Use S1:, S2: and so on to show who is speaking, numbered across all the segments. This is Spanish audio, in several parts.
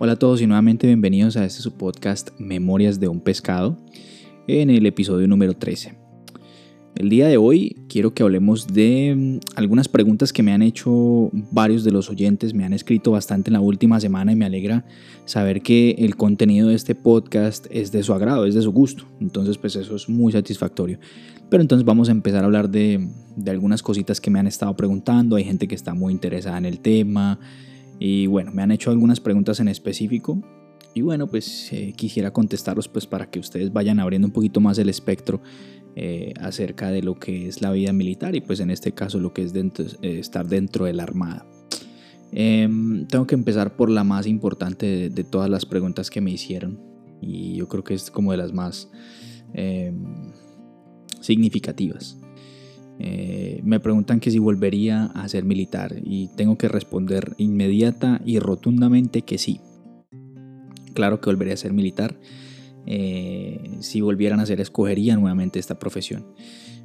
S1: Hola a todos y nuevamente bienvenidos a este su podcast Memorias de un pescado en el episodio número 13. El día de hoy quiero que hablemos de mm, algunas preguntas que me han hecho varios de los oyentes, me han escrito bastante en la última semana y me alegra saber que el contenido de este podcast es de su agrado, es de su gusto. Entonces pues eso es muy satisfactorio. Pero entonces vamos a empezar a hablar de, de algunas cositas que me han estado preguntando, hay gente que está muy interesada en el tema. Y bueno, me han hecho algunas preguntas en específico. Y bueno, pues eh, quisiera contestarlos pues para que ustedes vayan abriendo un poquito más el espectro eh, acerca de lo que es la vida militar y pues en este caso lo que es eh, estar dentro de la Armada. Em, tengo que empezar por la más importante de, de, todas las preguntas que me hicieron y yo creo que es como de las más em, significativas. Eh, me preguntan que si volvería a ser militar y tengo que responder inmediata y rotundamente que sí. Claro que volvería a ser militar. Eh, si volvieran a ser, escogería nuevamente esta profesión.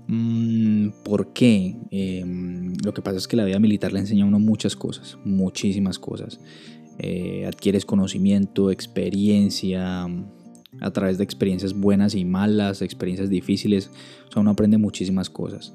S1: Mm, ¿Por qué? Eh, lo que pasa es que la vida militar le enseña a uno muchas cosas, muchísimas cosas. adquieres conocimiento, experiencia, a través de experiencias buenas y malas, experiencias difíciles, o sea, uno aprende muchísimas cosas.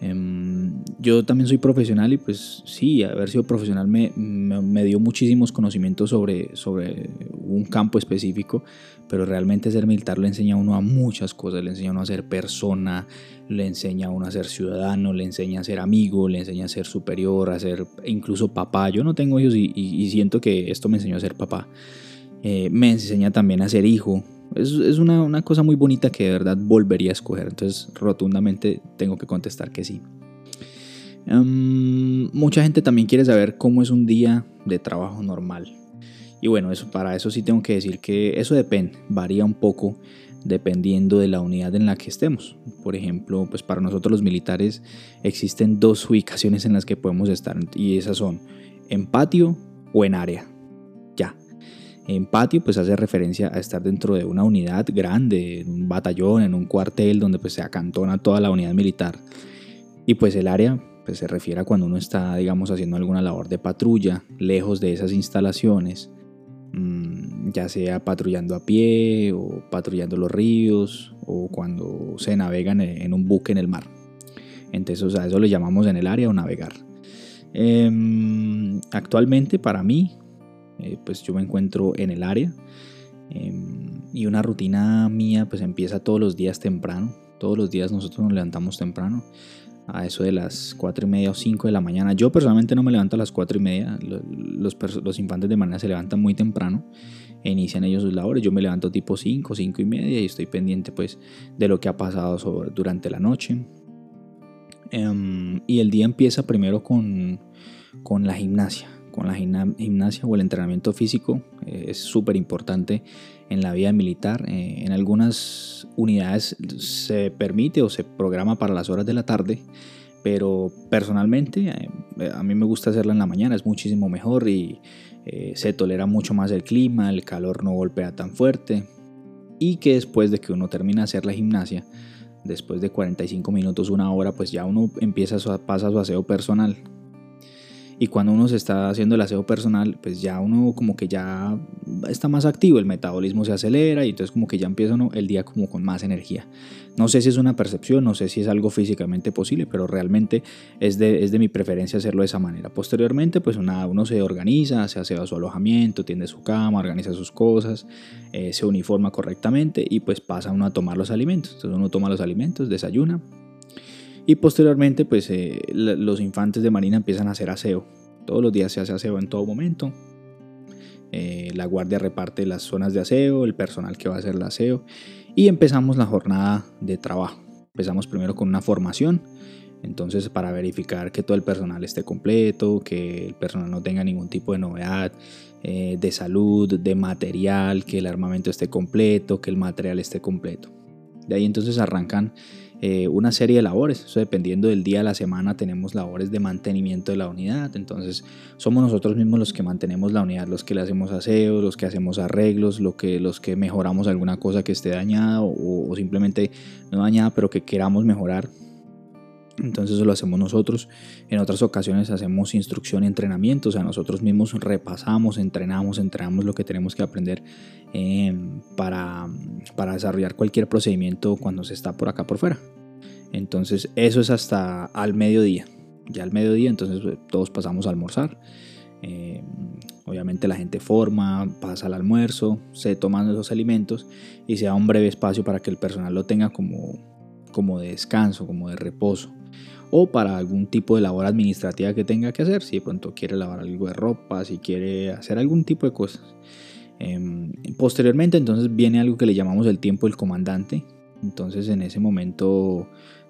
S1: Em, yo también soy profesional y pues sí, haber sido profesional me, me, dio muchísimos conocimientos sobre, sobre un campo específico, pero realmente ser militar le enseña a uno a muchas cosas, le enseña a uno a ser persona, le enseña a uno a ser ciudadano, le enseña a ser amigo, le enseña a ser superior, a ser incluso papá. Yo no tengo hijos y, siento que esto me enseñó a ser papá. Eh, me enseña también a ser hijo, es, es una, una, cosa muy bonita que de verdad volvería a escoger. Entonces, rotundamente tengo que contestar que sí. Um, mucha gente también quiere saber cómo es un día de trabajo normal. Y bueno, eso, para eso sí tengo que decir que eso depende, varía un poco dependiendo de la unidad en la que estemos. Por ejemplo, pues para nosotros los militares existen dos ubicaciones en las que podemos estar y esas son en patio o en área. En patio pues hace referencia a estar dentro de una unidad grande, en un batallón, en un cuartel donde pues se acantona toda la unidad militar. Y pues el área pues se refiere a cuando uno está digamos haciendo alguna labor de patrulla lejos de esas instalaciones, mm, ya sea patrullando a pie o patrullando los ríos o cuando se navegan en un buque en el mar. Entonces a eso le llamamos en el área o navegar. Em, actualmente para mí eh, pues yo me encuentro en el área em, y una rutina mía pues empieza todos los días temprano. Todos los días nosotros nos levantamos temprano a eso de las 4 y media o 5 de la mañana. Yo personalmente no me levanto a las 4 y media. Los, los infantes de manera se levantan muy temprano e inician ellos sus labores. Yo me levanto tipo 5, 5 y media y estoy pendiente pues de lo que ha pasado durante la noche. Em, y el día empieza primero con, con la gimnasia con la gimnasia o el entrenamiento físico eh, es súper importante en la vida militar. Eh, en algunas unidades se permite o se programa para las horas de la tarde, pero personalmente eh, a mí me gusta hacerla en la mañana, es muchísimo mejor y se tolera mucho más el clima, el calor no golpea tan fuerte y que después de que uno termina de hacer la gimnasia, después de 45 minutos, una hora, pues ya uno empieza a, pasa su aseo personal, y cuando uno se está haciendo el aseo personal, pues ya uno como que ya está más activo, el metabolismo se acelera y entonces como que ya empieza el día como con más energía. No sé si es una percepción, no sé si es algo físicamente posible, pero realmente es de, es de mi preferencia hacerlo de esa manera. Posteriormente, pues una, uno se organiza, se hace su alojamiento, tiende su cama, organiza sus cosas, eh, se uniforma correctamente y pues pasa uno a tomar los alimentos. Entonces uno toma los alimentos, desayuna, y posteriormente, pues eh, los infantes de marina empiezan a hacer aseo. Todos los días se hace aseo en todo momento. Eh, la guardia reparte las zonas de aseo, el personal que va a hacer el aseo. Y empezamos la jornada de trabajo. Empezamos primero con una formación. Entonces, para verificar que todo el personal esté completo, que el personal no tenga ningún tipo de novedad eh, de salud, de material, que el armamento esté completo, que el material esté completo. De ahí entonces arrancan eh, una serie de labores. Eso dependiendo del día de la semana tenemos labores de mantenimiento de la unidad. Entonces somos nosotros mismos los que mantenemos la unidad, los que le hacemos aseo, los que hacemos arreglos, lo que, los que mejoramos alguna cosa que esté dañada o, simplemente no dañada pero que queramos mejorar. Entonces eso lo hacemos nosotros. En otras ocasiones hacemos instrucción y entrenamiento. O sea, nosotros mismos repasamos, entrenamos, entrenamos lo que tenemos que aprender em, para, para desarrollar cualquier procedimiento cuando se está por acá por fuera. Entonces eso es hasta al mediodía. Ya al mediodía entonces pues, todos pasamos a almorzar. Em, obviamente la gente forma, pasa al almuerzo, se toman esos alimentos y se da un breve espacio para que el personal lo tenga como, como de descanso, como de reposo o para algún tipo de labor administrativa que tenga que hacer, si de pronto quiere lavar algo de ropa, si quiere hacer algún tipo de cosas. Em, posteriormente entonces viene algo que le llamamos el tiempo del comandante, entonces en ese momento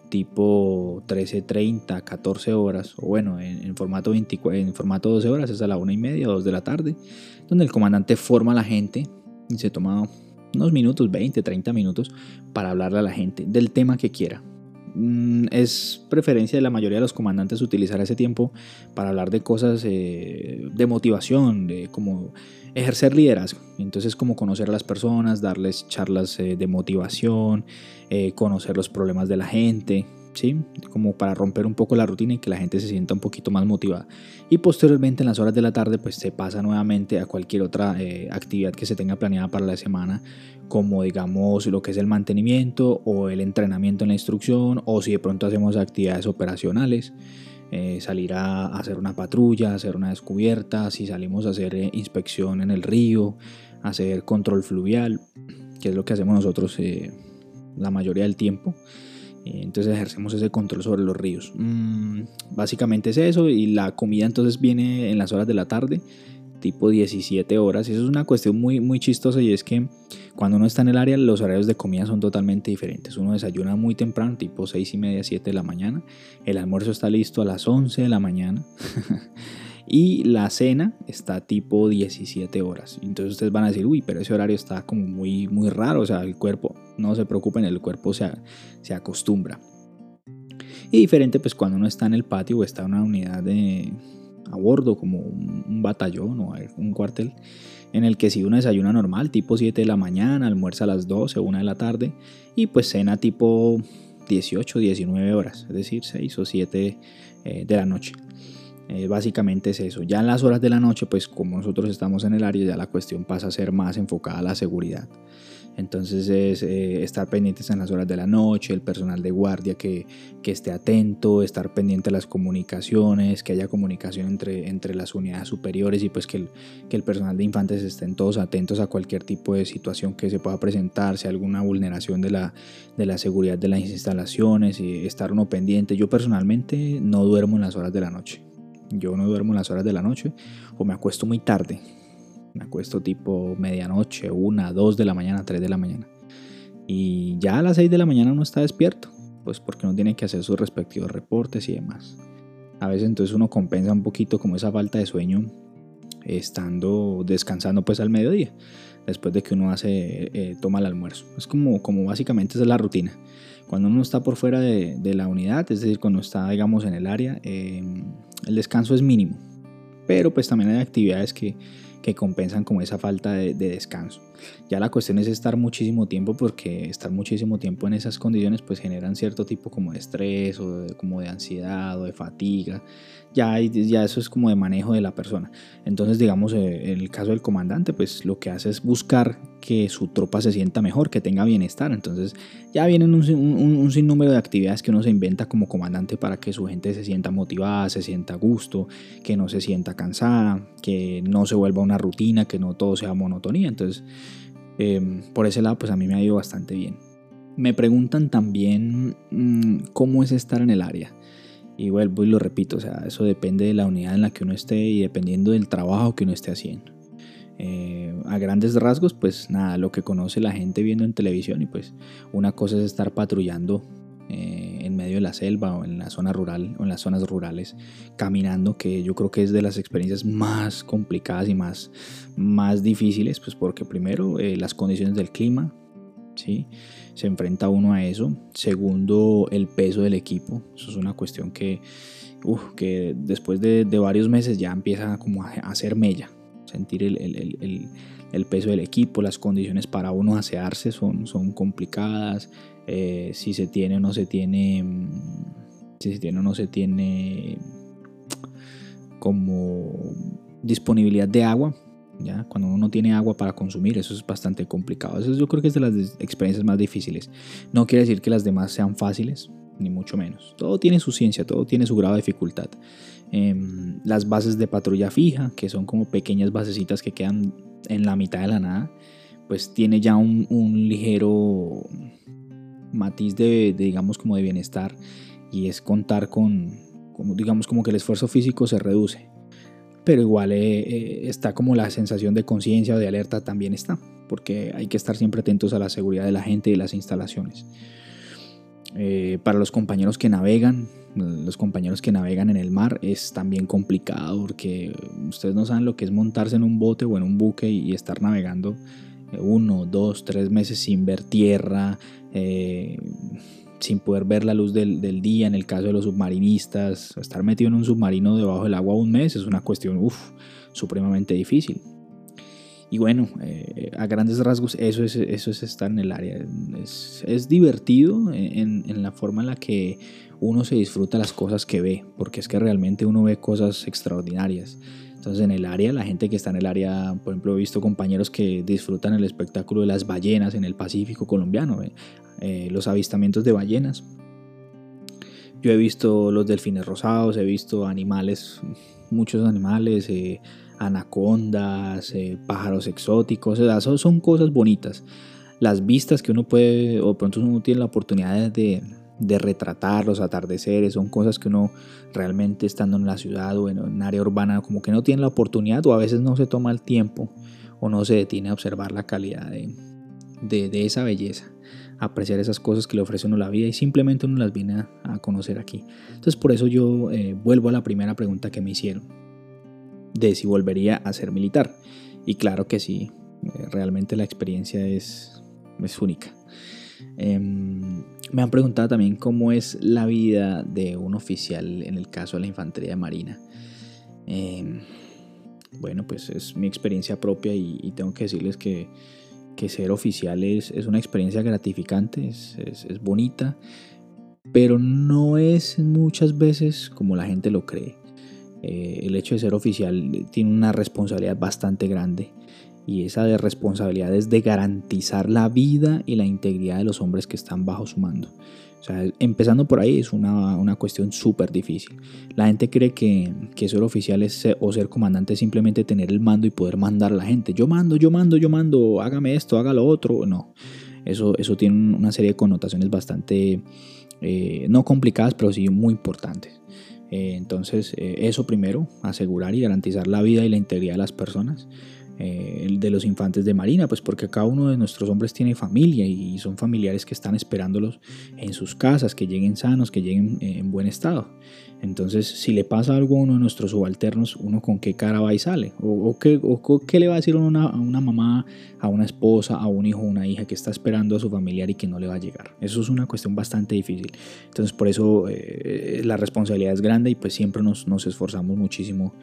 S1: tipo 13.30, 14 horas, o bueno, en, formato 24, en formato 12 horas es a la una y media, 2 de la tarde, donde el comandante forma a la gente y se toma unos minutos, 20, 30 minutos, para hablarle a la gente del tema que quiera. Mm, es preferencia de la mayoría de los comandantes utilizar ese tiempo para hablar de cosas eh, de motivación, de como ejercer liderazgo. Entonces como conocer a las personas, darles charlas eh, de motivación, eh, conocer los problemas de la gente, Como para romper un poco la rutina y que la gente se sienta un poquito más motivada. Y posteriormente en las horas de la tarde pues se pasa nuevamente a cualquier otra actividad que se tenga planeada para la semana como digamos lo que es el mantenimiento o el entrenamiento en la instrucción o si de pronto hacemos actividades operacionales, eh, salir a hacer una patrulla, hacer una descubierta, si salimos a hacer eh, inspección en el río, hacer control fluvial, que es lo que hacemos nosotros eh, la mayoría del tiempo. Entonces ejercemos ese control sobre los ríos. Mm, básicamente es eso y la comida entonces viene en las horas de la tarde tipo 17 horas. Y eso es una cuestión muy, muy chistosa y es que cuando uno está en el área los horarios de comida son totalmente diferentes. Uno desayuna muy temprano, tipo 6 y media, 7 de la mañana. El almuerzo está listo a las 11 de la mañana. y la cena está tipo 17 horas. Entonces ustedes van a decir, uy, pero ese horario está como muy, muy raro. O sea, el cuerpo, no se preocupen, el cuerpo se, se acostumbra. Y diferente pues cuando uno está en el patio o está en una unidad de, a bordo, como un, batallón o un cuartel, en el que si uno desayuna normal, tipo 7 de la mañana, almuerza a las 12 o 1 de la tarde, y pues cena tipo 18, 19 horas, es decir, 6 o 7 eh, de la noche. Eh, básicamente es eso. Ya en las horas de la noche, pues como nosotros estamos en el área, ya la cuestión pasa a ser más enfocada a la seguridad. Entonces es eh, estar pendientes en las horas de la noche, el personal de guardia que, esté atento, estar pendiente de las comunicaciones, que haya comunicación entre, entre las unidades superiores y pues que el, que el personal de infantes estén todos atentos a cualquier tipo de situación que se pueda presentar, si alguna vulneración de la, de la seguridad de las instalaciones y estar uno pendiente. Yo personalmente no duermo en las horas de la noche. Yo no duermo en las horas de la noche o me acuesto muy tarde me acuesto tipo medianoche, una, dos de la mañana, tres de la mañana. Y ya a las seis de la mañana uno está despierto, pues porque uno tiene que hacer sus respectivos reportes y demás. A veces entonces uno compensa un poquito como esa falta de sueño estando descansando pues al mediodía, después de que uno hace, eh, toma el almuerzo. Es como, como básicamente es la rutina. Cuando uno está por fuera de, la unidad, es decir, cuando está digamos en el área, eh, el descanso es mínimo. Pero pues también hay actividades que que compensan como esa falta de, descanso. Ya la cuestión es estar muchísimo tiempo porque estar muchísimo tiempo en esas condiciones pues generan cierto tipo como de estrés o como de ansiedad o de fatiga ya, ya eso es como de manejo de la persona. Entonces, digamos, eh, en el caso del comandante, pues lo que hace es buscar que su tropa se sienta mejor, que tenga bienestar. Entonces, ya vienen un, un, sinnúmero de actividades que uno se inventa como comandante para que su gente se sienta motivada, se sienta a gusto, que no se sienta cansada, que no se vuelva una rutina, que no todo sea monotonía. Entonces, em, por ese lado, pues a mí me ha ido bastante bien. Me preguntan también mm, cómo es estar en el área. Y vuelvo y lo repito, o sea, eso depende de la unidad en la que uno esté y dependiendo del trabajo que uno esté haciendo. Eh, a grandes rasgos, pues nada, lo que conoce la gente viendo en televisión y pues una cosa es estar patrullando eh, medio de la selva o en la zona rural o en las zonas rurales caminando, que yo creo que es de las experiencias más complicadas y más, más difíciles, pues porque primero eh, las condiciones del clima, ¿sí? se enfrenta uno a eso. Segundo, el peso del equipo. Eso es una cuestión que, que después de, varios meses ya empieza como a hacer mella. Sentir el, peso del equipo, las condiciones para uno asearse son, son complicadas. Eh, si se tiene o no se tiene mm, si se tiene o no se tiene como disponibilidad de agua. ¿ya? Cuando uno no tiene agua para consumir, eso es bastante complicado. Eso yo creo que es de las experiencias más difíciles. No quiere decir que las demás sean fáciles, ni mucho menos. Todo tiene su ciencia, todo tiene su grado de dificultad. Em, las bases de patrulla fija, que son como pequeñas basecitas que quedan en la mitad de la nada, pues tiene ya un, ligero matiz de, digamos, como de bienestar y es contar con, como, digamos, como que el esfuerzo físico se reduce. Pero igual eh, eh, está como la sensación de conciencia o de alerta también está, porque hay que estar siempre atentos a la seguridad de la gente y las instalaciones. Eh, para los compañeros que navegan, los compañeros que navegan en el mar es también complicado porque ustedes no saben lo que es montarse en un bote o en un buque y, estar navegando uno, dos, tres meses sin ver tierra, eh, sin poder ver la luz del, día, en el caso de los submarinistas, estar metido en un submarino debajo del agua un mes es una cuestión supremamente difícil. Y bueno, eh, a grandes rasgos eso es, eso es estar en el área. Es, divertido en, la forma en la que uno se disfruta las cosas que ve, porque es que realmente uno ve cosas extraordinarias. Entonces en el área, la gente que está en el área, por ejemplo, he visto compañeros que disfrutan el espectáculo de las ballenas en el Pacífico colombiano, eh, eh, los avistamientos de ballenas. Yo he visto los delfines rosados, he visto animales, muchos animales, anacondas, eh, pájaros exóticos, son, cosas bonitas. Las vistas que uno puede, o pronto uno tiene la oportunidad de, retratar, los atardeceres, son cosas que uno realmente estando en la ciudad o en un área urbana como que no tiene la oportunidad o a veces no se toma el tiempo o no se detiene a observar la calidad de, esa belleza, apreciar esas cosas que le ofrece uno la vida y simplemente uno las viene a, conocer aquí. Entonces por eso yo eh, vuelvo a la primera pregunta que me hicieron de si volvería a ser militar. Y claro que sí, eh, realmente la experiencia es, es única. Em, me han preguntado también cómo es la vida de un oficial en el caso de la infantería de marina. Em, bueno, pues es mi experiencia propia y, tengo que decirles que, que ser oficial es, es, una experiencia gratificante, es, es, es bonita, pero no es muchas veces como la gente lo cree. Eh, el hecho de ser oficial tiene una responsabilidad bastante grande y esa de responsabilidad es de garantizar la vida y la integridad de los hombres que están bajo su mando. O sea, empezando por ahí es una, una cuestión súper difícil. La gente cree que, que, ser oficial es o ser comandante es simplemente tener el mando y poder mandar a la gente. Yo mando, yo mando, yo mando, hágame esto, haga lo otro. No, eso, eso tiene una serie de connotaciones bastante, eh, no complicadas, pero sí muy importantes. Eh, entonces, eh, eso primero, asegurar y garantizar la vida y la integridad de las personas. Eh, de los infantes de Marina, pues porque cada uno de nuestros hombres tiene familia y son familiares que están esperándolos en sus casas, que lleguen sanos, que lleguen en buen estado. Entonces, si le pasa algo a uno de nuestros subalternos, uno con qué cara va y sale. O, qué, le va a decir a una, mamá, a una esposa, a un hijo una hija que está esperando a su familiar y que no le va a llegar. Eso es una cuestión bastante difícil. Entonces, por eso eh, la responsabilidad es grande y pues siempre nos, esforzamos muchísimo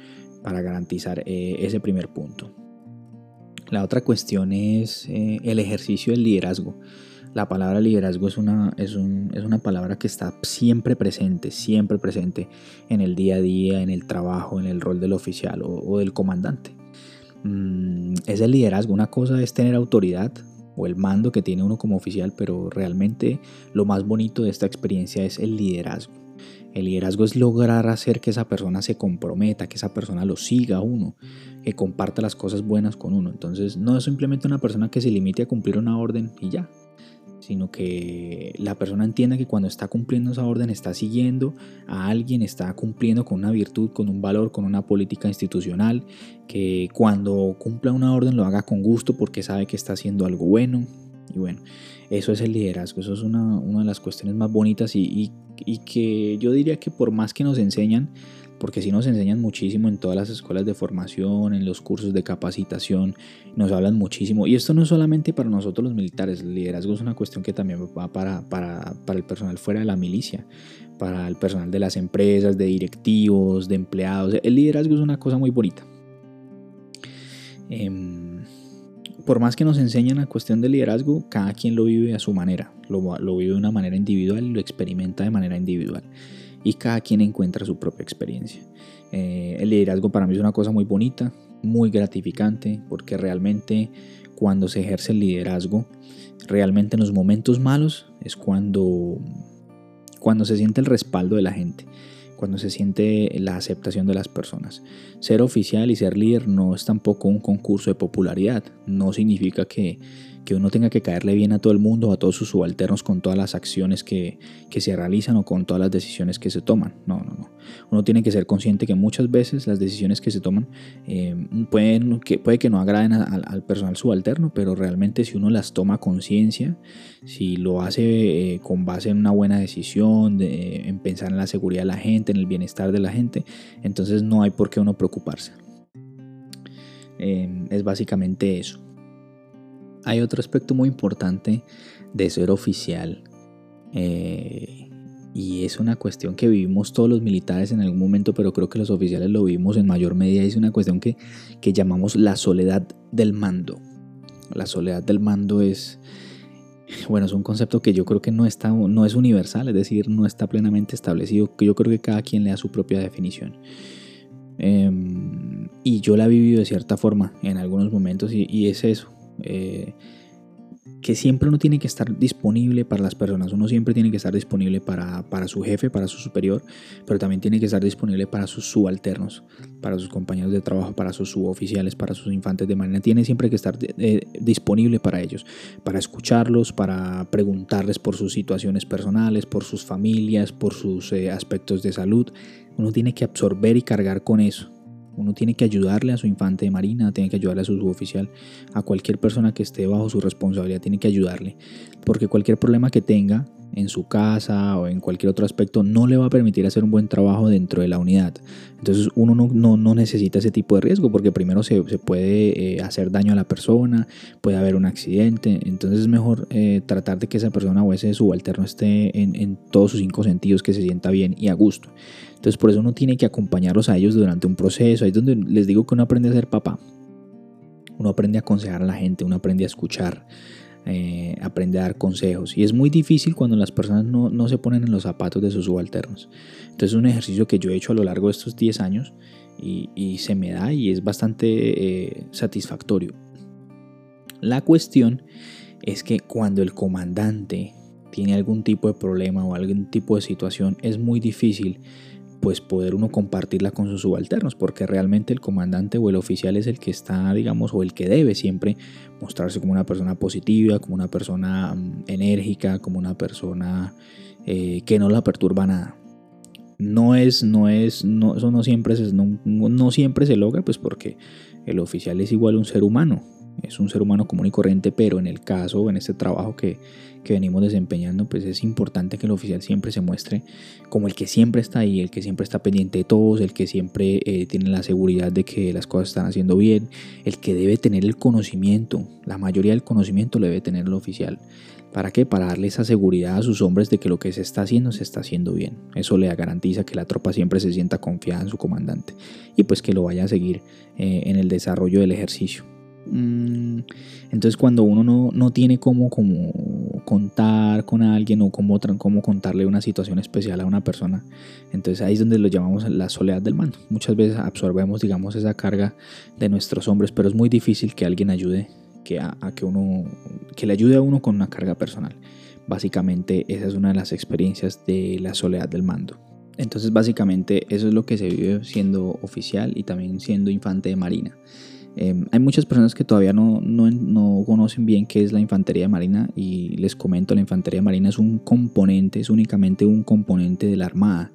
S1: para garantizar eh, ese primer punto. La otra cuestión es eh, el ejercicio del liderazgo. La palabra liderazgo es una, es, una palabra que está siempre presente, siempre presente en el día a día, en el trabajo, en el rol del oficial o, del comandante. Mm, es el liderazgo. Una cosa es tener autoridad o el mando que tiene uno como oficial, pero realmente lo más bonito de esta experiencia es el liderazgo. El liderazgo es lograr hacer que esa persona se comprometa, que esa persona lo siga a uno, que comparta las cosas buenas con uno. Entonces no es simplemente una persona que se limite a cumplir una orden y ya, sino que la persona entienda que cuando está cumpliendo esa orden está siguiendo a alguien, está cumpliendo con una virtud, con un valor, con una política institucional, que cuando cumpla una orden lo haga con gusto porque sabe que está haciendo algo bueno. Y bueno, eso es el liderazgo, eso es una, de las cuestiones más bonitas y que yo diría que por más que nos enseñan, porque si nos enseñan muchísimo en todas las escuelas de formación, en los cursos de capacitación, nos hablan muchísimo. Y esto no es solamente para nosotros los militares, el liderazgo es una cuestión que también va para, para, para el personal fuera de la milicia, para el personal de las empresas, de directivos, de empleados. El liderazgo es una cosa muy bonita. Em, por más que nos enseñan la cuestión del liderazgo, cada quien lo vive a su manera, lo, lo vive de una manera individual y lo experimenta de manera individual. y cada quien encuentra su propia experiencia. Eh, el liderazgo para mí es una cosa muy bonita, muy gratificante, porque realmente cuando se ejerce el liderazgo, realmente en los momentos malos es cuando, cuando se siente el respaldo de la gente cuando se siente la aceptación de las personas. Ser oficial y ser líder no es tampoco un concurso de popularidad, no significa que que uno tenga que caerle bien a todo el mundo a todos sus subalternos con todas las acciones que, se realizan o con todas las decisiones que se toman. No, no, no. Uno tiene que ser consciente que muchas veces las decisiones que se toman eh, pueden, que, puede que no agraden al personal subalterno, pero realmente si uno las toma conciencia, si lo hace eh, con base en una buena decisión, de, en pensar en la seguridad de la gente, en el bienestar de la gente, entonces no hay por qué uno preocuparse. Eh, es básicamente eso. Hay otro aspecto muy importante de ser oficial eh, y es una cuestión que vivimos todos los militares en algún momento, pero creo que los oficiales lo vivimos en mayor medida. Es una cuestión que, llamamos la soledad del mando. La soledad del mando es, bueno, es un concepto que yo creo que no, está, no es universal, es decir, no está plenamente establecido, que yo creo que cada quien le da su propia definición. Em, y yo la he vivido de cierta forma en algunos momentos y es eso, eh, que siempre uno tiene que estar disponible para las personas, uno siempre tiene que estar disponible para, su jefe, para su superior, pero también tiene que estar disponible para sus subalternos, para sus compañeros de trabajo, para sus suboficiales, para sus infantes de marina, tiene siempre que estar eh, disponible para ellos, para escucharlos, para preguntarles por sus situaciones personales, por sus familias, por sus eh, aspectos de salud, uno tiene que absorber y cargar con eso uno tiene que ayudarle a su infante de marina, tiene que ayudarle a su suboficial, a cualquier persona que esté bajo su responsabilidad, tiene que ayudarle. Porque cualquier problema que tenga en su casa o en cualquier otro aspecto no le va a permitir hacer un buen trabajo dentro de la unidad. Entonces uno no, no, necesita ese tipo de riesgo porque primero se, puede eh, hacer daño a la persona, puede haber un accidente. Entonces es mejor eh, tratar de que esa persona o ese subalterno esté en, en todos sus cinco sentidos, que se sienta bien y a gusto. Entonces por eso uno tiene que acompañarlos a ellos durante un proceso. Ahí es donde les digo que uno aprende a ser papá. Uno aprende a aconsejar a la gente, uno aprende a escuchar, eh, aprende a dar consejos. Y es muy difícil cuando las personas no, se ponen en los zapatos de sus subalternos. Entonces es un ejercicio que yo he hecho a lo largo de estos 10 años y, se me da y es bastante eh, satisfactorio. La cuestión es que cuando el comandante tiene algún tipo de problema o algún tipo de situación, es muy difícil pues poder uno compartirla con sus subalternos, porque realmente el comandante o el oficial es el que está, digamos, o el que debe siempre mostrarse como una persona positiva, como una persona mm, enérgica, como una persona eh, que no la perturba nada. No es, no es, no, eso no siempre, se, no, no siempre se logra, pues porque el oficial es igual un ser humano, es un ser humano común y corriente, pero en el caso, en este trabajo que, que venimos desempeñando, pues es importante que el oficial siempre se muestre como el que siempre está ahí, el que siempre está pendiente de todos, el que siempre eh, tiene la seguridad de que las cosas están haciendo bien, el que debe tener el conocimiento, la mayoría del conocimiento lo debe tener el oficial. ¿Para qué? Para darle esa seguridad a sus hombres de que lo que se está haciendo se está haciendo bien. Eso le garantiza que la tropa siempre se sienta confiada en su comandante y pues que lo vaya a seguir eh, en el desarrollo del ejercicio. Mm, entonces cuando uno no, tiene cómo, contar con alguien o cómo, cómo contarle una situación especial a una persona, entonces ahí es donde lo llamamos la soledad del mando. Muchas veces absorbemos, digamos, esa carga de nuestros hombres, pero es muy difícil que alguien ayude, que, a, que, uno, que le ayude a uno con una carga personal. Básicamente esa es una de las experiencias de la soledad del mando. Entonces básicamente eso es lo que se vive siendo oficial y también siendo infante de marina. Em, hay muchas personas que todavía no, no, conocen bien qué es la infantería marina y les comento, la infantería marina es un componente, es únicamente un componente de la Armada.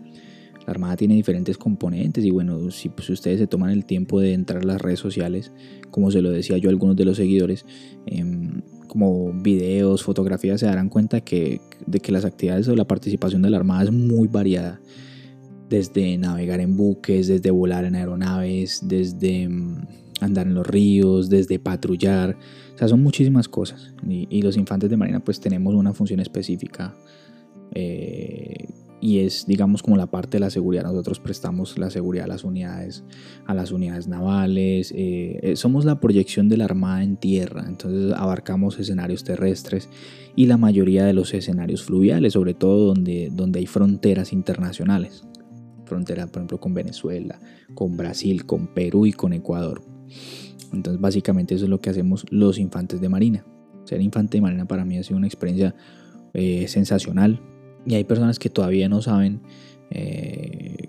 S1: La Armada tiene diferentes componentes y bueno, si pues, ustedes se toman el tiempo de entrar a las redes sociales, como se lo decía yo a algunos de los seguidores, em, como videos, fotografías, se darán cuenta que, de que las actividades o la participación de la Armada es muy variada. Desde navegar en buques, desde volar en aeronaves, desde em, andar en los ríos, desde patrullar, o sea, son muchísimas cosas. Y, los infantes de marina pues tenemos una función específica eh, y es digamos como la parte de la seguridad. Nosotros prestamos la seguridad a las unidades, a las unidades navales, eh, eh, somos la proyección de la Armada en tierra, entonces abarcamos escenarios terrestres y la mayoría de los escenarios fluviales, sobre todo donde, donde hay fronteras internacionales. Frontera, por ejemplo, con Venezuela, con Brasil, con Perú y con Ecuador. Entonces, básicamente eso es lo que hacemos los infantes de Marina. Ser infante de Marina para mí ha sido una experiencia eh, sensacional, y hay personas que todavía no saben eh,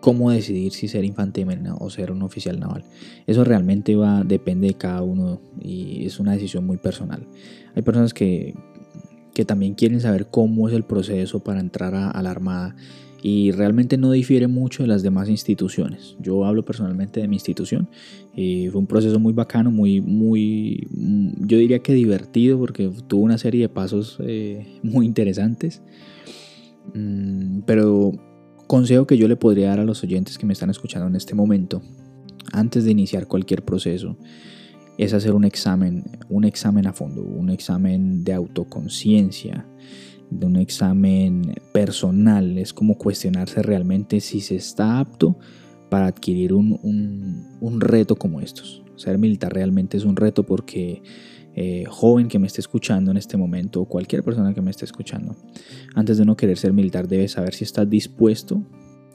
S1: cómo decidir si ser infante de marina o ser un oficial naval. Eso realmente va, depende de cada uno y es una decisión muy personal. Hay personas que, que también quieren saber cómo es el proceso para entrar a, la Armada y realmente no difiere mucho de las demás instituciones. Yo hablo personalmente de mi institución y fue un proceso muy bacano, muy, muy, yo diría que divertido porque tuvo una serie de pasos eh, muy interesantes. Mm, pero consejo que yo le podría dar a los oyentes que me están escuchando en este momento, antes de iniciar cualquier proceso, es hacer un examen, un examen a fondo, un examen de autoconciencia, de un examen personal. Es como cuestionarse realmente si se está apto para adquirir un, un reto como estos. Ser militar realmente es un reto porque eh, joven que me esté escuchando en este momento, o cualquier persona que me esté escuchando, antes de no querer ser militar debe saber si está dispuesto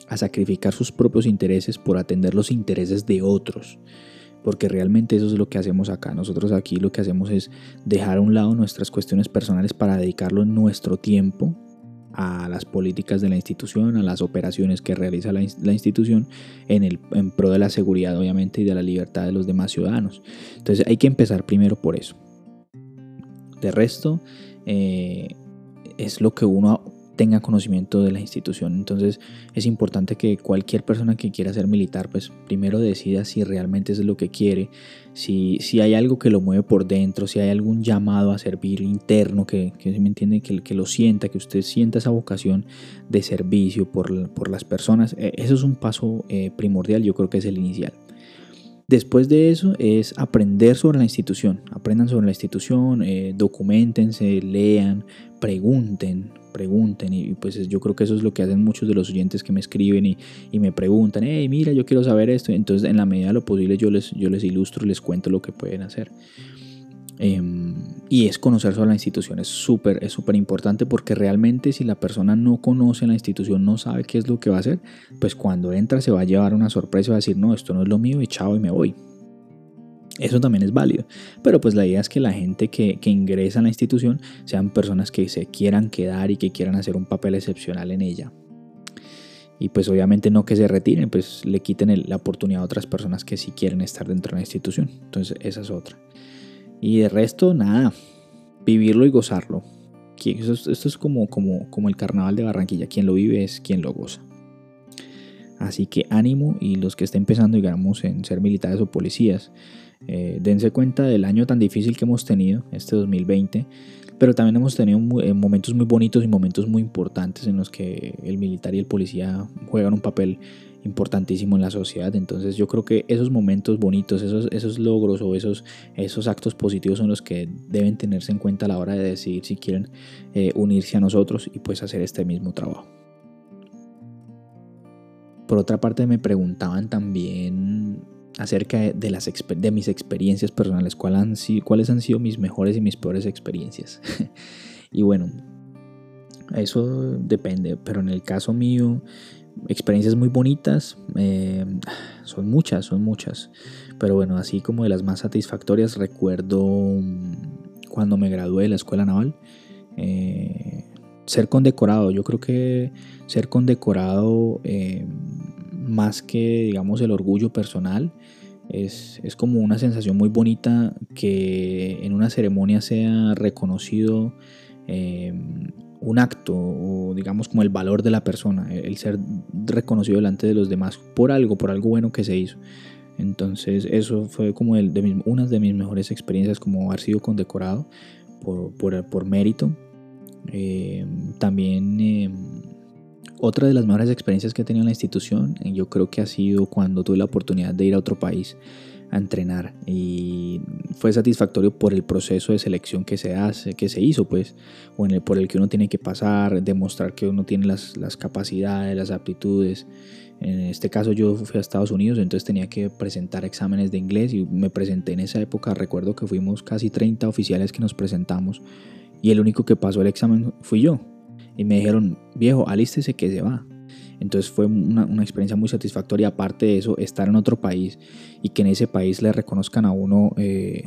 S1: a sacrificar sus propios intereses por atender los intereses de otros. Porque realmente eso es lo que hacemos acá. Nosotros aquí lo que hacemos es dejar a un lado nuestras cuestiones personales para dedicarlo nuestro tiempo a las políticas de la institución, a las operaciones que realiza la, institución en, el, en pro de la seguridad obviamente y de la libertad de los demás ciudadanos. Entonces hay que empezar primero por eso. De resto, eh, es lo que uno tenga conocimiento de la institución. Entonces es importante que cualquier persona que quiera ser militar, pues primero decida si realmente es lo que quiere, si, si hay algo que lo mueve por dentro, si hay algún llamado a servir interno, que, que me entiende, que, que lo sienta, que usted sienta esa vocación de servicio por, por las personas. Eh, eso es un paso eh, primordial, yo creo que es el inicial. Después de eso es aprender sobre la institución. Aprendan sobre la institución, eh, documentense, lean, pregunten, pregunten. Y pues yo creo que eso es lo que hacen muchos de los oyentes que me escriben y, me preguntan, hey, mira, yo quiero saber esto. Entonces, en la medida de lo posible, yo les, yo les ilustro, les cuento lo que pueden hacer. Em, y es conocer sobre la institución, es súper es súper importante porque realmente si la persona no conoce la institución, no sabe qué es lo que va a hacer, pues cuando entra se va a llevar una sorpresa va a decir, no, esto no es lo mío y chao y me voy. Eso también es válido. Pero pues la idea es que la gente que, que, ingresa a la institución sean personas que se quieran quedar y que quieran hacer un papel excepcional en ella. Y pues obviamente no que se retiren, pues le quiten la oportunidad a otras personas que sí quieren estar dentro de la institución. Entonces esa es otra. Y de resto, nada, vivirlo y gozarlo. Esto, es como, como, como el carnaval de Barranquilla. Quien lo vive es quien lo goza. Así que ánimo y los que estén empezando, digamos, en ser militares o policías, eh, dense cuenta del año tan difícil que hemos tenido, este 2020, pero también hemos tenido eh, momentos muy bonitos y momentos muy importantes en los que el militar y el policía juegan un papel importantísimo en la sociedad. Entonces yo creo que esos momentos bonitos, esos, esos logros o esos, esos actos positivos son los que deben tenerse en cuenta a la hora de decidir si quieren eh, unirse a nosotros y pues hacer este mismo trabajo. Por otra parte me preguntaban también acerca de, las, de mis experiencias personales, han, cuáles han sido mis mejores y mis peores experiencias. y bueno, eso depende, pero en el caso mío experiencias muy bonitas, eh, son muchas, son muchas. Pero bueno, así como de las más satisfactorias, recuerdo mm, cuando me gradué de la escuela naval, eh, ser condecorado. Yo creo que ser condecorado, eh, más que digamos el orgullo personal, es, es, como una sensación muy bonita que en una ceremonia sea reconocido un acto o digamos como el valor de la persona, el ser reconocido delante de los demás por algo, por algo bueno que se hizo. Entonces eso fue como el, de una de mis mejores experiencias como haber sido condecorado por, por, mérito. Eh, también eh, otra de las mejores experiencias que he tenido en la institución, yo creo que ha sido cuando tuve la oportunidad de ir a otro país a entrenar y fue satisfactorio por el proceso de selección que se hace, que se hizo, pues, o en el, por el que uno tiene que pasar, demostrar que uno tiene las, las capacidades, las aptitudes. En este caso yo fui a Estados Unidos, entonces tenía que presentar exámenes de inglés y me presenté en esa época. Recuerdo que fuimos casi 30 oficiales que nos presentamos y el único que pasó el examen fui yo. Y me dijeron, viejo, alístese que se va. Entonces fue una, experiencia muy satisfactoria. Aparte de eso, estar en otro país y que en ese país le reconozcan a uno eh,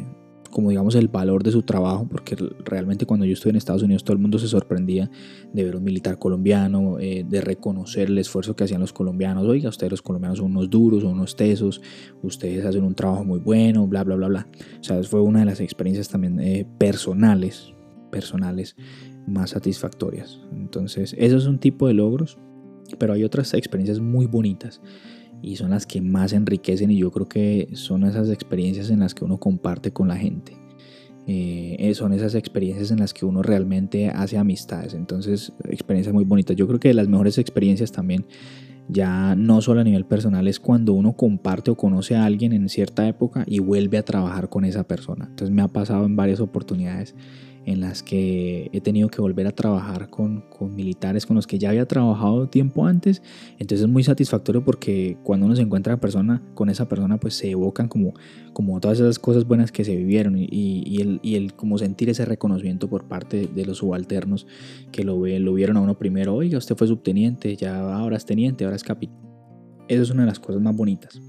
S1: como digamos el valor de su trabajo, porque realmente cuando yo estuve en Estados Unidos todo el mundo se sorprendía de ver un militar colombiano, eh, de reconocer el esfuerzo que hacían los colombianos. Oiga, ustedes los colombianos son unos duros, son unos tesos, ustedes hacen un trabajo muy bueno, bla, bla, bla, bla. O sea, fue una de las experiencias también eh, personales, personales más satisfactorias. Entonces, eso es un tipo de logros pero hay otras experiencias muy bonitas y son las que más enriquecen y yo creo que son esas experiencias en las que uno comparte con la gente. Eh, son esas experiencias en las que uno realmente hace amistades. Entonces, experiencias muy bonitas. Yo creo que las mejores experiencias también, ya no solo a nivel personal, es cuando uno comparte o conoce a alguien en cierta época y vuelve a trabajar con esa persona. Entonces me ha pasado en varias oportunidades en las que he tenido que volver a trabajar con, con, militares con los que ya había trabajado tiempo antes. Entonces es muy satisfactorio porque cuando uno se encuentra persona, con esa persona, pues se evocan como, como todas esas cosas buenas que se vivieron y, el, y el como sentir ese reconocimiento por parte de los subalternos que lo, lo vieron a uno primero. Oiga, usted fue subteniente, ya ahora es teniente, ahora es capitán. Eso es una de las cosas más bonitas.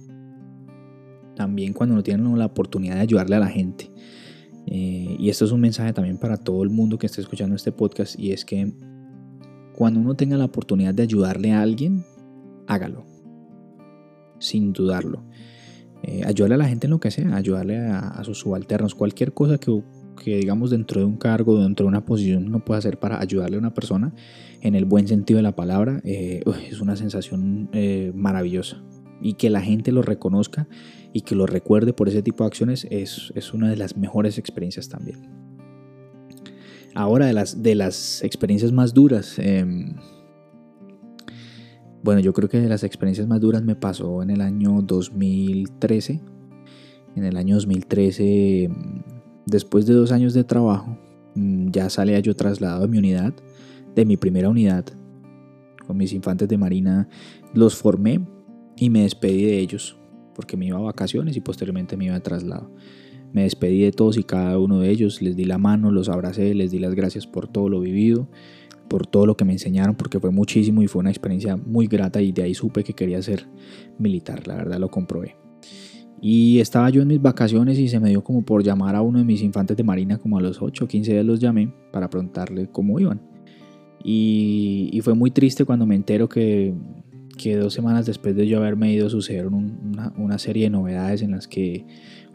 S1: También cuando uno tiene la oportunidad de ayudarle a la gente eh, y esto es un mensaje también para todo el mundo que esté escuchando este podcast y es que cuando uno tenga la oportunidad de ayudarle a alguien, hágalo, sin dudarlo. Eh, ayudarle a la gente en lo que sea, ayudarle a, sus subalternos, cualquier cosa que, que, digamos dentro de un cargo, dentro de una posición uno pueda hacer para ayudarle a una persona, en el buen sentido de la palabra, eh, es una sensación maravillosa. Y que la gente lo reconozca y que lo recuerde por ese tipo de acciones es, una de las mejores experiencias también. Ahora de las, de las experiencias más duras. Em, bueno, yo creo que de las experiencias más duras me pasó en el año 2013. En el año 2013, después de dos años de trabajo, mm, ya salía yo trasladado de mi unidad, de mi primera unidad, con mis infantes de marina. Los formé y me despedí de ellos porque me iba a vacaciones y posteriormente me iba a traslado. Me despedí de todos y cada uno de ellos, les di la mano, los abracé, les di las gracias por todo lo vivido, por todo lo que me enseñaron, porque fue muchísimo y fue una experiencia muy grata y de ahí supe que quería ser militar, la verdad lo comprobé. Y estaba yo en mis vacaciones y se me dio como por llamar a uno de mis infantes de marina, como a los 8 o 15 días los llamé para preguntarle cómo iban. Y, y, fue muy triste cuando me entero que que dos semanas después de yo haberme ido sucedieron una, serie de novedades en las que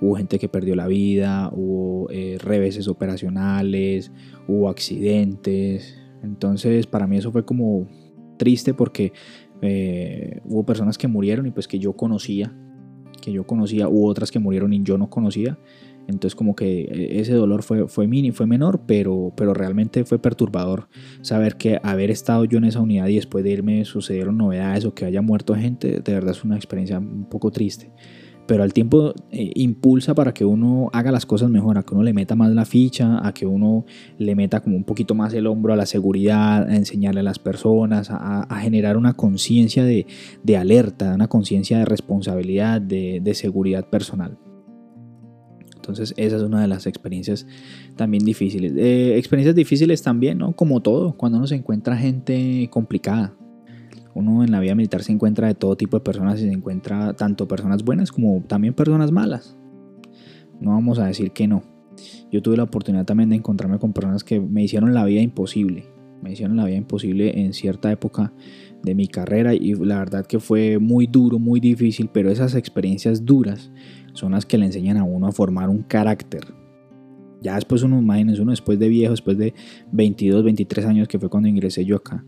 S1: hubo gente que perdió la vida, hubo eh, reveses operacionales, hubo accidentes. Entonces para mí eso fue como triste porque eh, hubo personas que murieron y pues que yo conocía, que yo conocía, hubo otras que murieron y yo no conocía. Entonces como que eh, ese dolor fue, fue mini, fue menor, pero, pero realmente fue perturbador saber que haber estado yo en esa unidad y después de irme sucedieron novedades o que haya muerto gente, de verdad es una experiencia un poco triste. Pero al tiempo eh, impulsa para que uno haga las cosas mejor, a que uno le meta más la ficha, a que uno le meta como un poquito más el hombro a la seguridad, a enseñarle a las personas, a, generar una conciencia de, de, alerta, una conciencia de responsabilidad, de, de seguridad personal. Entonces esa es una de las experiencias también difíciles. Eh, experiencias difíciles también, ¿no? Como todo, cuando uno se encuentra gente complicada. Uno en la vida militar se encuentra de todo tipo de personas y se encuentra tanto personas buenas como también personas malas. No vamos a decir que no. Yo tuve la oportunidad también de encontrarme con personas que me hicieron la vida imposible. Me hicieron la vida imposible en cierta época de mi carrera y la verdad que fue muy duro, muy difícil, pero esas experiencias duras son las que le enseñan a uno a formar un carácter. Ya después uno, imagínense, uno después de viejo, después de 22, 23 años que fue cuando ingresé yo acá,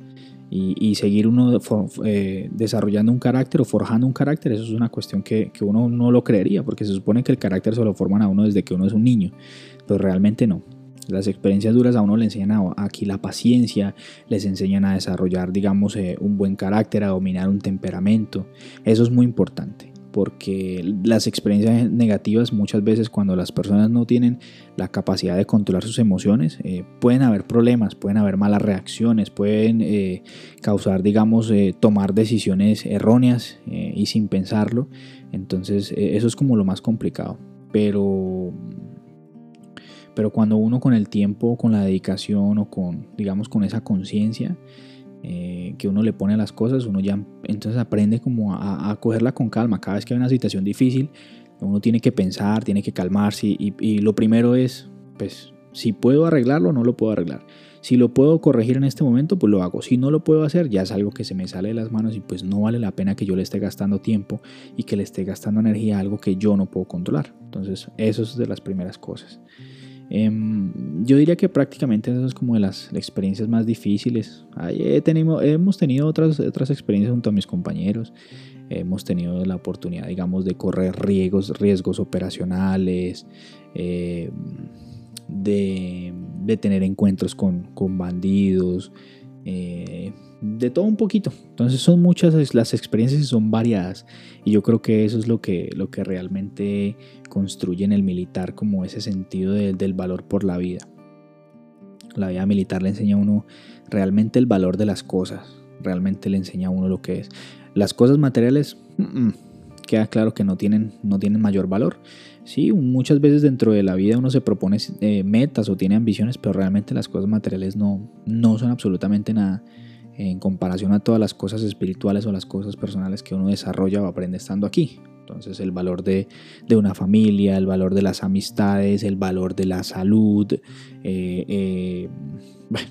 S1: y, seguir uno eh, desarrollando un carácter o forjando un carácter, eso es una cuestión que, que, uno no lo creería, porque se supone que el carácter se lo forman a uno desde que uno es un niño, pero realmente no. Las experiencias duras a uno le enseñan aquí la paciencia, les enseñan a desarrollar, digamos, eh, un buen carácter, a dominar un temperamento. Eso es muy importante. porque las experiencias negativas muchas veces cuando las personas no tienen la capacidad de controlar sus emociones, eh, pueden haber problemas, pueden haber malas reacciones, pueden eh, causar, digamos, tomar decisiones erróneas y sin pensarlo. Entonces eso es como lo más complicado. Pero, pero cuando uno con el tiempo, con la dedicación o con, digamos, con esa conciencia, eh, que uno le pone a las cosas, uno ya entonces aprende como a, cogerla con calma. Cada vez que hay una situación difícil, uno tiene que pensar, tiene que calmarse y, lo primero es, pues, si puedo arreglarlo, no lo puedo arreglar. Si lo puedo corregir en este momento, pues lo hago. Si no lo puedo hacer, ya es algo que se me sale de las manos y pues no vale la pena que yo le esté gastando tiempo y que le esté gastando energía a algo que yo no puedo controlar. Entonces, eso es de las primeras cosas. Em, yo diría que prácticamente eso es como de las experiencias más difíciles. hemos tenido otras, otras experiencias junto a mis compañeros. Hemos tenido la oportunidad, digamos, de correr riesgos, riesgos operacionales, em, de, tener encuentros con, con bandidos, eh, de todo un poquito. Entonces son muchas las experiencias y son variadas. Y yo creo que eso es lo que, lo que realmente construye en el militar como ese sentido del valor por la vida. La vida militar le enseña a uno realmente el valor de las cosas. Realmente le enseña a uno lo que es. Las cosas materiales, queda claro que no tienen, no tienen mayor valor. Sí, muchas veces dentro de la vida uno se propone eh, metas o tiene ambiciones, pero realmente las cosas materiales no, no son absolutamente nada en comparación a todas las cosas espirituales o las cosas personales que uno desarrolla o aprende estando aquí. Entonces el valor de, una familia, el valor de las amistades, el valor de la salud, eh, eh,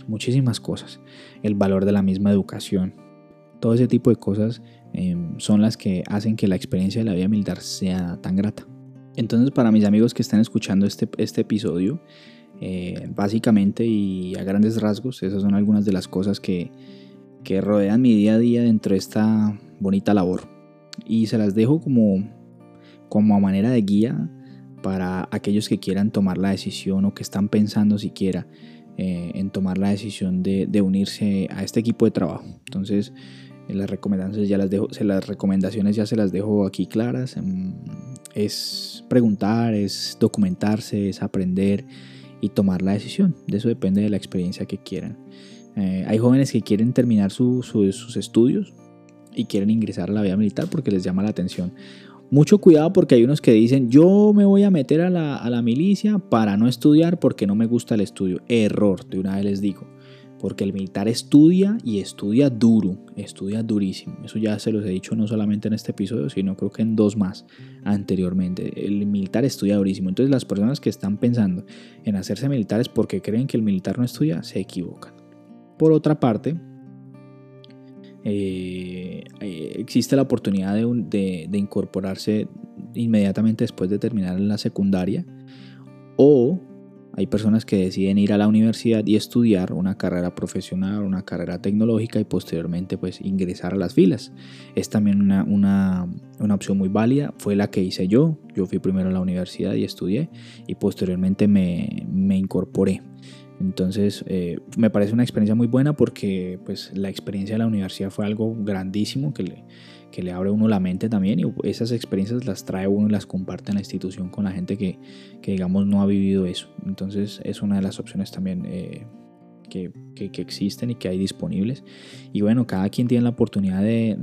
S1: muchísimas cosas. El valor de la misma educación. Todo ese tipo de cosas em, son las que hacen que la experiencia de la vida militar sea tan grata. Entonces para mis amigos que están escuchando este, este episodio, eh, básicamente y a grandes rasgos, esas son algunas de las cosas que, que rodean mi día a día dentro de esta bonita labor. Y se las dejo como, como a manera de guía para aquellos que quieran tomar la decisión o que están pensando siquiera eh, en tomar la decisión de, unirse a este equipo de trabajo. Entonces, las recomendaciones ya las dejo, las recomendaciones ya se las dejo aquí claras. Mm, es preguntar, es documentarse, es aprender y tomar la decisión. De eso depende de la experiencia que quieran. Eh, hay jóvenes que quieren terminar sus estudios y quieren ingresar a la vida militar porque les llama la atención. Mucho cuidado porque hay unos que dicen yo me voy a meter a la, a la milicia para no estudiar porque no me gusta el estudio. Error, de una vez les digo. Porque el militar estudia y estudia duro, estudia durísimo. Eso ya se los he dicho no solamente en este episodio, sino creo que en dos más anteriormente. El militar estudia durísimo. Entonces las personas que están pensando en hacerse militares porque creen que el militar no estudia, se equivocan. Por otra parte, eh, existe la oportunidad de, incorporarse inmediatamente después de terminar la secundaria o hay personas que deciden ir a la universidad y estudiar una carrera profesional, una carrera tecnológica y posteriormente pues ingresar a las filas. Es también una, opción muy válida, fue la que hice yo. Yo fui primero a la universidad y estudié y posteriormente me, me incorporé. Entonces eh, me parece una experiencia muy buena porque pues, la experiencia de la universidad fue algo grandísimo que le, que le abre a uno la mente también y esas experiencias las trae uno y las comparte en la institución con la gente que, que digamos no ha vivido eso. Entonces es una de las opciones también eh, que, que, existen y que hay disponibles. Y bueno, cada quien tiene la oportunidad de,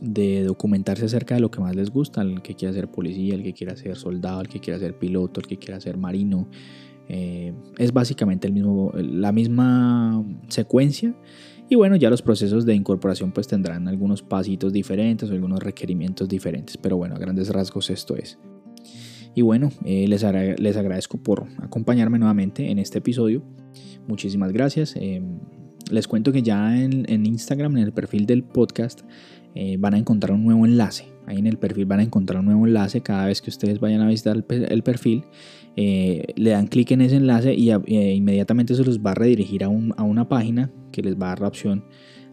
S1: de documentarse acerca de lo que más les gusta, el que quiera ser policía, el que quiera ser soldado, el que quiera ser piloto, el que quiera ser marino, eh, es básicamente el mismo, la misma secuencia. Y bueno, ya los procesos de incorporación pues tendrán algunos pasitos diferentes o algunos requerimientos diferentes. Pero bueno, a grandes rasgos esto es. Y bueno, eh, les, les, agradezco por acompañarme nuevamente en este episodio. Muchísimas gracias. Eh, les cuento que ya en, en, Instagram, en el perfil del podcast, van a encontrar un nuevo enlace. Ahí en el perfil van a encontrar un nuevo enlace cada vez que ustedes vayan a visitar el perfil eh, le dan clic en ese enlace y eh, inmediatamente se los va a redirigir a, una página que les va a dar la opción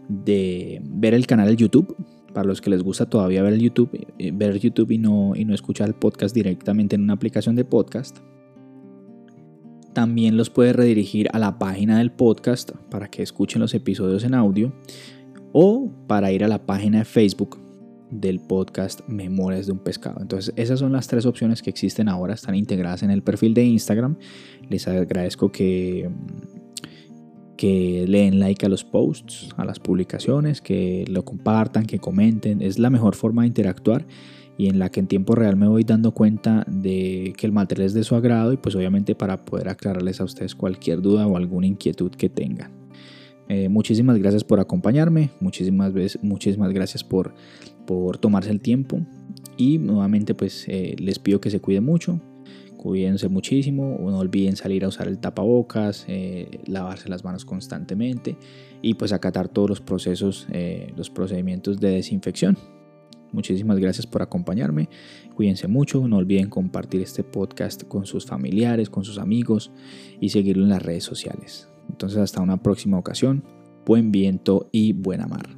S1: de ver el canal de YouTube. Para los que les gusta todavía ver YouTube, eh, ver YouTube y no, y no escuchar el podcast directamente en una aplicación de podcast. También los puede redirigir a la página del podcast para que escuchen los episodios en audio o para ir a la página de Facebook del podcast Memorias de un Pescado. Entonces esas son las tres opciones que existen ahora, están integradas en el perfil de Instagram. Les agradezco que, que leen like a los posts, a las publicaciones, que lo compartan, que comenten. Es la mejor forma de interactuar y en la que en tiempo real me voy dando cuenta de que el material es de su agrado y pues obviamente para poder aclararles a ustedes cualquier duda o alguna inquietud que tengan. Eh, muchísimas gracias por acompañarme, muchísimas, veces, muchísimas gracias por, por tomarse el tiempo y nuevamente pues eh, les pido que se cuiden mucho, cuídense muchísimo, no olviden salir a usar el tapabocas, eh, lavarse las manos constantemente y pues acatar todos los procesos, los procedimientos de desinfección. Muchísimas gracias por acompañarme. Cuídense mucho. No olviden compartir este podcast con sus familiares, con sus amigos y seguirlo en las redes sociales. Entonces hasta una próxima ocasión. Buen viento y buena mar.